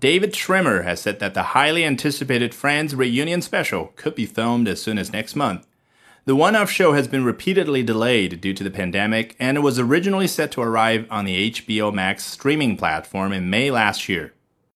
David Schwimmer has said that the highly anticipated Friends reunion special could be filmed as soon as next month. The one off show has been repeatedly delayed due to the pandemic, and it was originally set to arrive on the HBO Max streaming platform in May last year.